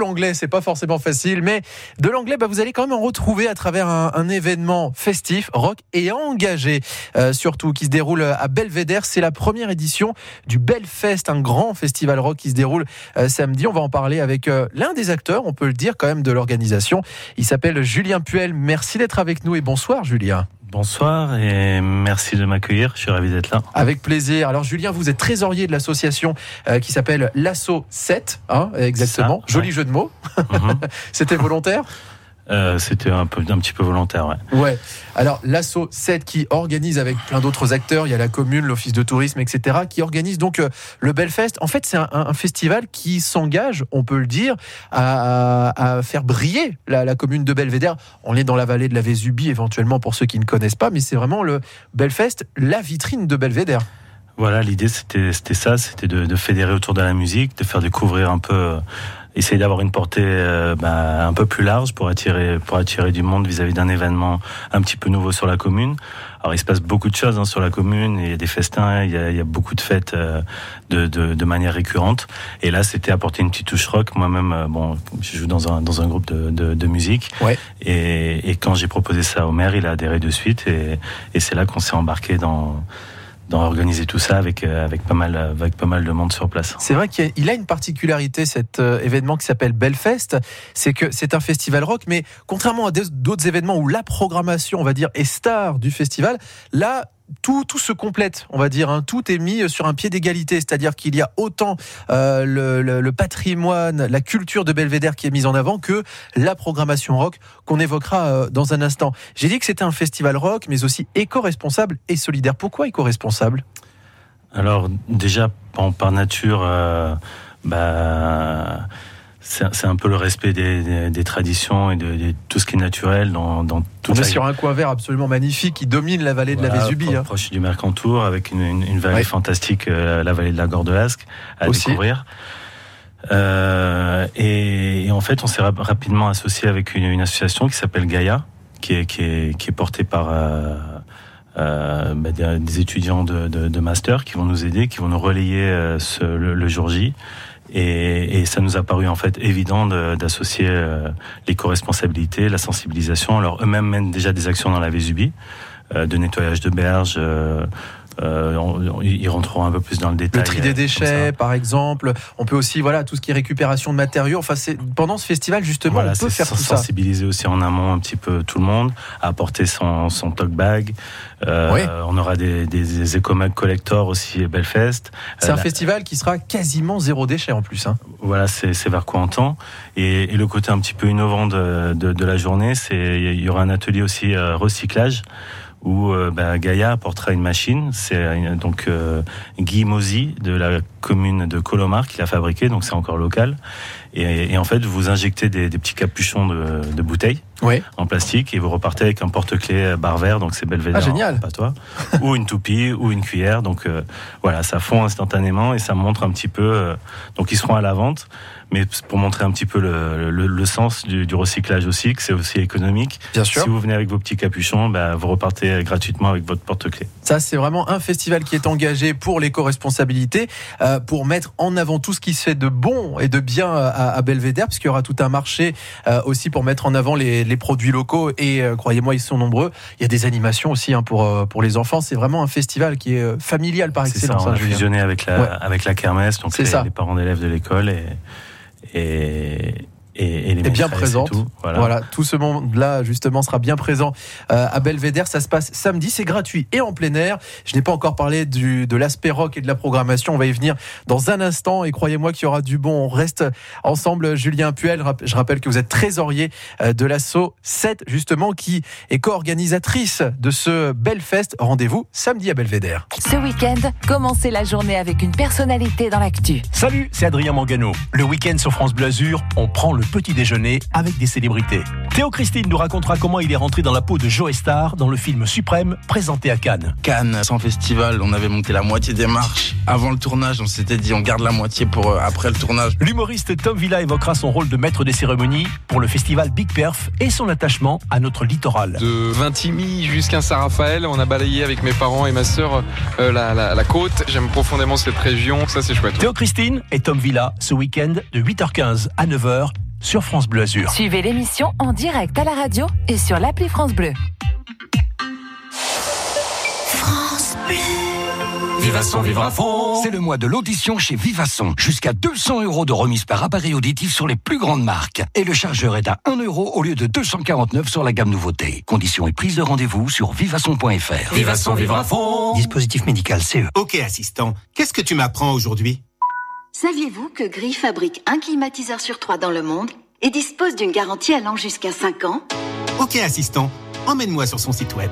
L'anglais, c'est pas forcément facile, mais de l'anglais, bah, vous allez quand même en retrouver à travers un, événement festif, rock et engagé, euh, surtout qui se déroule à Belvédère. C'est la première édition du Belfest, un grand festival rock qui se déroule euh, samedi. On va en parler avec euh, l'un des acteurs, on peut le dire quand même, de l'organisation. Il s'appelle Julien Puel. Merci d'être avec nous et bonsoir, Julien. Bonsoir et merci de m'accueillir. Je suis ravi d'être là. Avec plaisir. Alors Julien, vous êtes trésorier de l'association euh, qui s'appelle l'Asso 7, hein, exactement. Joli jeu de mots. Mhm. C'était volontaire? Euh, c'était un, peu, un petit peu volontaire, ouais. Ouais. Alors, l'ASSO 7 qui organise avec plein d'autres acteurs, il y a la commune, l'office de tourisme, etc., qui organise donc euh, le Belfest. En fait, c'est un, festival qui s'engage, on peut le dire, à, faire briller la, commune de Belvédère. On est dans la vallée de la Vésubie, éventuellement, pour ceux qui ne connaissent pas, mais c'est vraiment le Belfest, la vitrine de Belvédère. Voilà, l'idée c'était ça, c'était de, de, fédérer autour de la musique, de faire découvrir un peu euh, essayer d'avoir une portée euh, bah, un peu plus large pour attirer pour attirer du monde vis-à-vis d'un événement un petit peu nouveau sur la commune. Alors il se passe beaucoup de choses hein, sur la commune, il y a des festins, il y a, il y a beaucoup de fêtes euh, de, de, de, manière récurrente. Et là, c'était apporter une petite touche rock. Moi-même, euh, bon, je joue dans un dans un groupe de, de, de musique. Ouais. Et, et quand j'ai proposé ça au maire, il a adhéré de suite. Et, et c'est là qu'on s'est embarqué dans d'organiser tout ça avec euh, avec pas mal avec pas mal de monde sur place. C'est vrai qu'il a une particularité cet euh, événement qui s'appelle Belfest, c'est que c'est un festival rock, mais contrairement à d'autres événements où la programmation, on va dire, est star du festival, là tout, tout se complète, on va dire. Hein. Tout est mis sur un pied d'égalité, c'est-à-dire qu'il y a autant euh, le, patrimoine, la culture de Belvédère qui est mise en avant que la programmation rock qu'on évoquera euh, dans un instant. J'ai dit que c'était un festival rock, mais aussi éco-responsable et solidaire. Pourquoi éco-responsable? Alors déjà, par, nature, euh, bah c'est un peu le respect des, traditions et de, tout ce qui est naturel dans, dans On est sur un coin vert absolument magnifique qui domine la vallée de la Vésubie. Hein. Proche du Mercantour, avec une, vallée fantastique, euh, la vallée de la Gordelasque, à découvrir. Euh, et, en fait, on s'est rapidement associé avec une, association qui s'appelle Gaïa, qui est, qui est, qui est portée par euh, bah, des, étudiants de, master qui vont nous aider, qui vont nous relayer le, jour J. Et, et, ça nous a paru en fait évident d'associer euh, l'éco-responsabilité, la sensibilisation. Alors eux-mêmes mènent déjà des actions dans la Vésubie, euh, de nettoyage de berges, euh, euh, ils rentreront un peu plus dans le détail. Le tri des euh, déchets, par exemple. On peut aussi, voilà, tout ce qui est récupération de matériaux. Enfin, pendant ce festival, justement, on peut faire tout ça. Sensibiliser aussi en amont un petit peu tout le monde, à apporter son, son talk bag. Euh, On aura des, des éco-mag collector aussi Belfest. C'est un festival qui sera quasiment zéro déchet en plus. Hein. Voilà, c'est vers quoi on tend. Et, et, le côté un petit peu innovant de, de, de la journée, c'est il y aura un atelier aussi recyclage où euh, bah, Gaïa apportera une machine. C'est euh, donc euh, Guy Mozy de la commune de Colomar qui l'a fabriqué, donc c'est encore local. Et, et, en fait, vous injectez des, des petits capuchons de, de bouteilles en plastique et vous repartez avec un porte-clés bar vert, donc c'est Belvédère. Ah, génial. Pas toi. ou une toupie ou une cuillère. Donc voilà, ça fond instantanément et ça montre un petit peu. donc ils seront à la vente mais pour montrer un petit peu le, le, le sens du, du, recyclage aussi, que c'est aussi économique. Bien sûr. Si vous venez avec vos petits capuchons, bah, vous repartez gratuitement avec votre porte-clés. Ça, c'est vraiment un festival qui est engagé pour l'éco-responsabilité, euh, pour mettre en avant tout ce qui se fait de bon et de bien à, à Belvédère, puisqu'il y aura tout un marché euh, aussi pour mettre en avant les, les produits locaux. Et euh, croyez-moi, ils sont nombreux. Il y a des animations aussi hein, pour, euh, pour les enfants. C'est vraiment un festival qui est familial par excellence. Ça, on a fusionné avec la, avec la kermesse, donc les, les parents d'élèves de l'école. Et, bien présente. Tout, voilà. tout ce monde-là justement sera bien présent euh, à Belvédère. Ça se passe samedi, c'est gratuit et en plein air. Je n'ai pas encore parlé du, de l'aspect rock et de la programmation. On va y venir dans un instant et croyez-moi qu'il y aura du bon. On reste ensemble. Julien Puel, je rappelle que vous êtes trésorier euh, de l'assaut 7 justement qui est co-organisatrice de ce Belfest. Rendez-vous samedi à Belvédère. Ce week-end, commencez la journée avec une personnalité dans l'actu. Salut, c'est Adrien Mangano. Le week-end sur France Bleu Azur, on prend le petit déjeuner avec des célébrités. Théo Christine nous racontera comment il est rentré dans la peau de Joe Star dans le film Suprême présenté à Cannes. Cannes, sans festival, on avait monté la moitié des marches. Avant le tournage, on s'était dit on garde la moitié pour euh, après le tournage. L'humoriste Tom Villa évoquera son rôle de maître des cérémonies pour le festival Big Perf et son attachement à notre littoral. De Vintimille jusqu'à Saint-Raphaël, on a balayé avec mes parents et ma sœur euh, la, la, la côte. J'aime profondément cette région, ça c'est chouette. Théo Christine et Tom Villa ce week-end de 8h15 à 9h sur France Bleu Azur. Suivez l'émission en direct à la radio et sur l'appli France Bleu. France Bleu. Vivasson, vivre à fond. C'est le mois de l'audition chez Vivasson. Jusqu'à 200 euros de remise par appareil auditif sur les plus grandes marques. Et le chargeur est à 1 euro au lieu de 249 sur la gamme nouveauté. Conditions et prise de rendez-vous sur vivasson.fr. Vivasson, vivre à fond. Dispositif médical CE. Ok, assistant. Qu'est-ce que tu m'apprends aujourd'hui? Saviez-vous que Gris fabrique un climatiseur sur trois dans le monde et dispose d'une garantie allant jusqu'à 5 ans Ok, assistant. Emmène-moi sur son site web.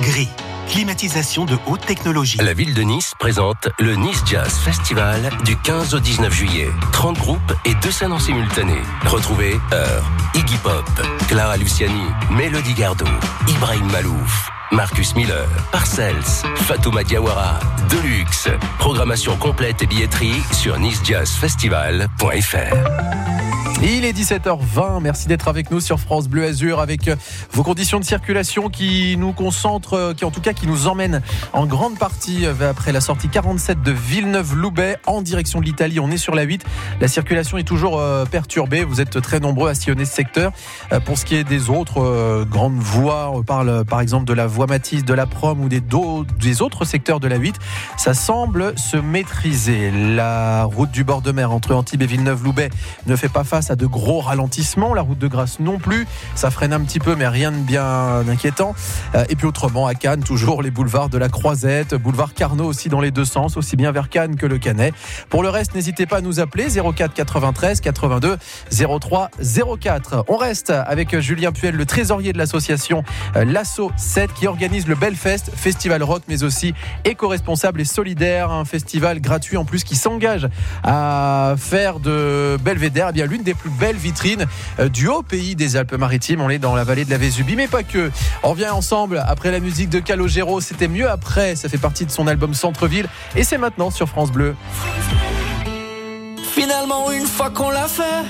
Gris climatisation de haute technologie. La ville de Nice présente le Nice Jazz Festival du 15 au 19 juillet. 30 groupes et deux scènes en simultané. Retrouvez Heure, Iggy Pop, Clara Luciani, Mélodie Gardot, Ibrahim Malouf, Marcus Miller, Parcells, Fatouma Diawara, Deluxe. Programmation complète et billetterie sur nicejazzfestival.fr. Il est 17h20. Merci d'être avec nous sur France Bleu Azur avec euh, vos conditions de circulation qui nous concentrent, euh, qui en tout cas qui nous emmènent en grande partie euh, après la sortie 47 de Villeneuve-Loubet en direction de l'Italie. On est sur la 8. La circulation est toujours perturbée. Vous êtes très nombreux à sillonner ce secteur. Pour ce qui est des autres grandes voies, on parle par exemple de la voie Matisse, de la Prom ou des, des autres secteurs de la 8. Ça semble se maîtriser. La route du bord de mer entre Antibes et Villeneuve-Loubet ne fait pas face à de gros ralentissements. La route de Grasse non plus. Ça freine un petit peu, mais rien de bien inquiétant. Euh, et puis autrement, à Cannes, toujours les boulevards de la Croisette, boulevard Carnot aussi dans les deux sens, aussi bien vers Cannes que le Canet. Pour le reste, n'hésitez pas à nous appeler 04 93 82 03 04. On reste avec Julien Puel, le trésorier de l'association euh, Lasso 7 qui organise le Belfest, festival rock mais aussi éco-responsable et solidaire, un festival gratuit en plus qui s'engage à faire de Belvédère eh bien l'une des plus belle vitrine euh, du haut pays des Alpes-Maritimes. On est dans la vallée de la Vésubie, mais pas que. On revient ensemble après la musique de Calogero. C'était mieux après. Ça fait partie de son album Centre-ville. Et c'est maintenant sur France Bleu. Finalement, une fois qu'on l'a fait,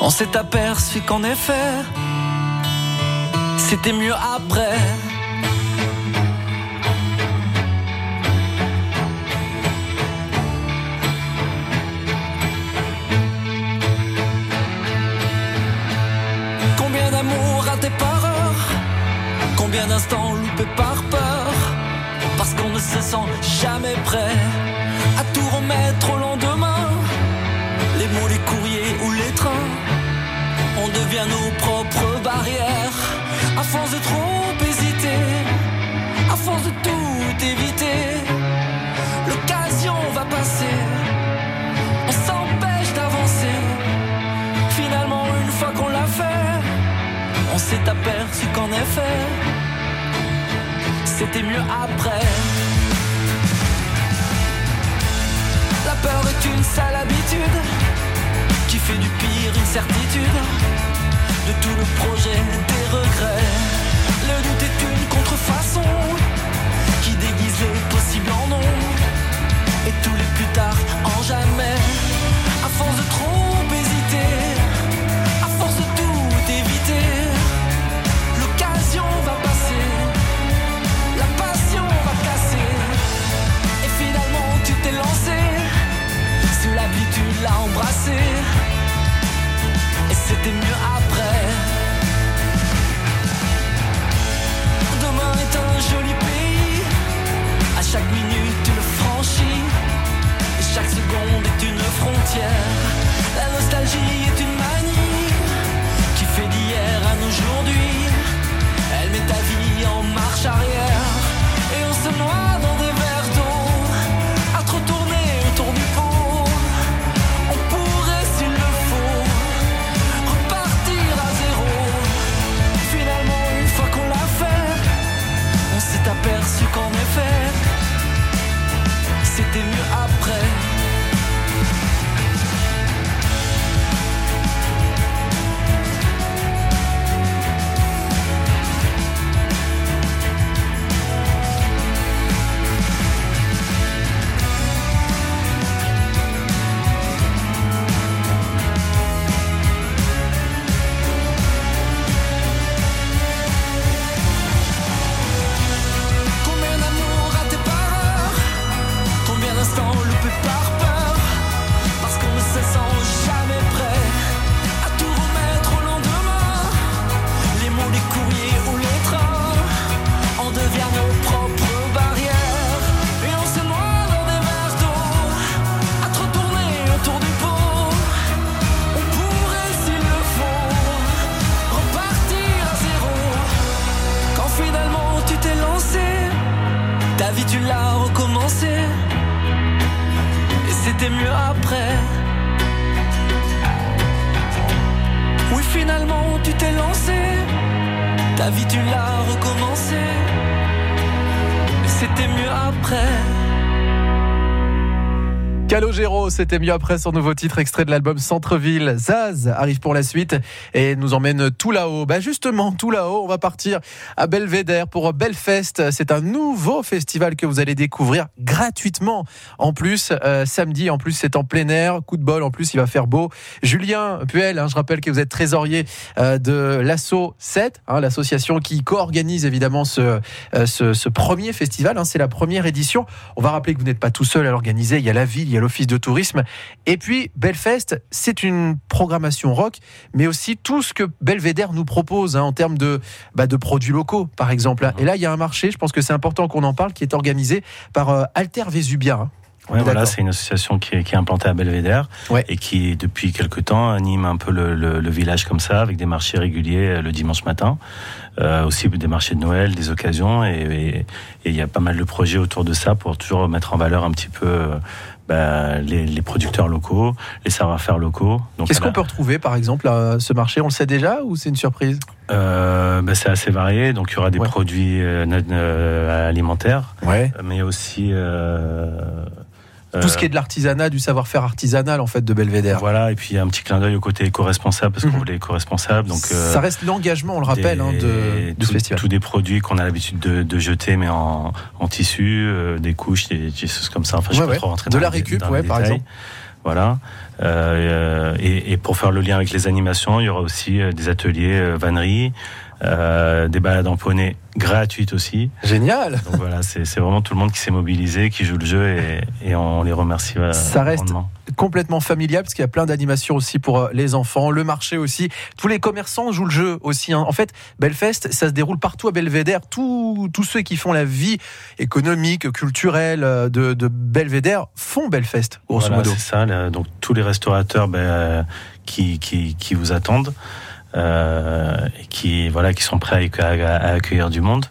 on s'est aperçu qu'en effet, c'était mieux après. Combien d'instants loupés par peur? Parce qu'on ne se sent jamais prêt À tout remettre au lendemain. Les mots, les courriers ou les trains On devient nos propres barrières. À force de trop hésiter À force de tout éviter On s'est aperçu qu'en effet c'était mieux après. La peur est une sale habitude qui fait du pire une certitude. De tout le projet, des regrets. Le doute est une contrefaçon qui déguise les possibles en non. Et tous les plus tard chaque minute tu le franchis. Et chaque seconde est une frontière. Calogero, c'était mieux après son nouveau titre extrait de l'album Centre-ville. Zaz arrive pour la suite et nous emmène tout là-haut. Bah justement, tout là-haut, on va partir à Belvédère pour Belfest. C'est un nouveau festival que vous allez découvrir gratuitement. En plus, euh, samedi, en plus, c'est en plein air. Coup de bol, en plus, il va faire beau. Julien Puel, hein, je rappelle que vous êtes trésorier euh, de l'Asso 7, hein, l'association qui co-organise évidemment ce, euh, premier festival. Hein, c'est la première édition. On va rappeler que vous n'êtes pas tout seul à l'organiser. Il y a la ville, il y a l'Office de tourisme. Et puis, Belfest, c'est une programmation rock, mais aussi tout ce que Belvédère nous propose hein, en termes de, bah, de produits locaux, par exemple. Et là, il y a un marché, je pense que c'est important qu'on en parle, qui est organisé par euh, Alter Vesubia. Hein. Ouais, voilà, c'est une association qui est, qui est implantée à Belvédère et qui, depuis quelques temps, anime un peu le, le, le, village comme ça, avec des marchés réguliers euh, le dimanche matin, euh, aussi des marchés de Noël, des occasions, et il y a pas mal de projets autour de ça pour toujours mettre en valeur un petit peu euh, bah, les, les, producteurs locaux, les savoir-faire locaux. Qu'est-ce qu'on peut retrouver, par exemple, à ce marché? On le sait déjà ou c'est une surprise? Euh, bah, C'est assez varié. Donc, il y aura des ouais. produits euh, euh, alimentaires, ouais. mais aussi euh, tout ce qui est de l'artisanat, du savoir-faire artisanal en fait de Belvédère. Voilà, et puis un petit clin d'œil au côté éco-responsable parce qu'on Mhm. voulait éco-responsable. Donc Ça reste l'engagement, on le rappelle, des- hein, de, tout- ce festival. Tous des produits qu'on a l'habitude de, de jeter, mais en, en tissu, euh, des couches, des, des choses comme ça. Enfin, je Ouais, pas ouais. trop rentrer De dans la récup, ouais, par exemple. Voilà. Euh, et, et pour faire le lien avec les animations, il y aura aussi euh, des ateliers euh, vannerie, euh, des balades en poney gratuites aussi. Génial. Donc voilà, c'est vraiment tout le monde qui s'est mobilisé, qui joue le jeu et, et on les remercie. euh, Ça reste grandement. complètement familial parce qu'il y a plein d'animations aussi pour euh, les enfants, le marché aussi. Tous les commerçants jouent le jeu aussi. hein. En fait, Belfest, ça se déroule partout à Belvédère. Tous, ceux qui font la vie économique, culturelle de, de Belvédère font Belfest, grosso Voilà, modo. c'est ça. donc tous les restaurateurs ben, qui, qui, qui vous attendent, et qui voilà, qui sont prêts à, accueillir- à accueillir du monde.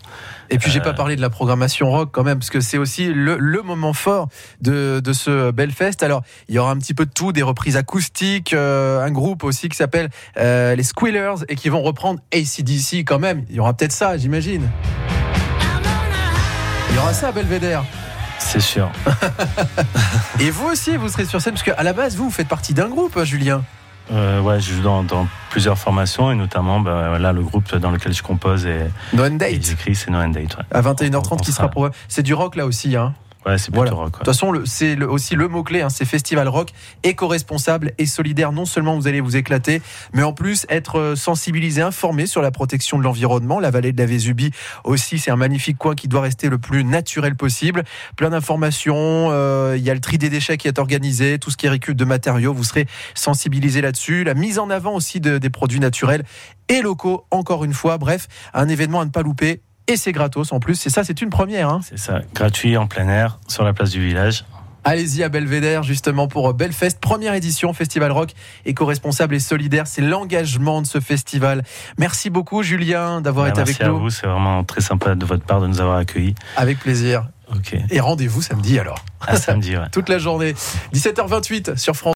Et puis j'ai Euh, pas parlé de la programmation rock quand même, parce que c'est aussi le, le moment fort de, de ce Belfest. Alors il y aura un petit peu de tout, des reprises acoustiques, euh, un groupe aussi qui s'appelle euh, les Squealers et qui vont reprendre ACDC quand même. Il y aura peut-être ça, j'imagine. Il y aura ça à Belvédère. C'est sûr. Et vous aussi, vous serez sur scène, parce qu'à la base, vous, vous faites partie d'un groupe, Julien. Euh, ouais, je joue dans, dans plusieurs formations et notamment ben, là le groupe dans lequel je compose et, No End et Date. j'écris, c'est No End Date. Ouais, À 21h30 On qui sera- sera pour C'est du rock là aussi, hein. Ouais c'est plutôt Voilà. rock. De toute façon, c'est aussi le mot-clé, hein, c'est festival rock, éco-responsable et solidaire. Non seulement vous allez vous éclater, mais en plus être euh, sensibilisé, informé sur la protection de l'environnement. La vallée de la Vésubie aussi, c'est un magnifique coin qui doit rester le plus naturel possible. Plein d'informations, euh, il y a le tri des déchets qui est organisé, tout ce qui est récup de matériaux, vous serez sensibilisé là-dessus. La mise en avant aussi de- des produits naturels et locaux, encore une fois. Bref, un événement à ne pas louper. Et c'est gratos en plus, c'est ça, c'est une première. Hein. C'est ça, gratuit en plein air sur la place du village. Allez-y à Belvédère justement pour Belfest, première édition Festival Rock éco-responsable et solidaire. C'est l'engagement de ce festival. Merci beaucoup Julien d'avoir Ouais, été merci avec à nous. vous, c'est vraiment très sympa de votre part de nous avoir accueillis. Avec plaisir. Et rendez-vous samedi alors. à samedi. Ouais. Toute la journée. 17h28 sur France.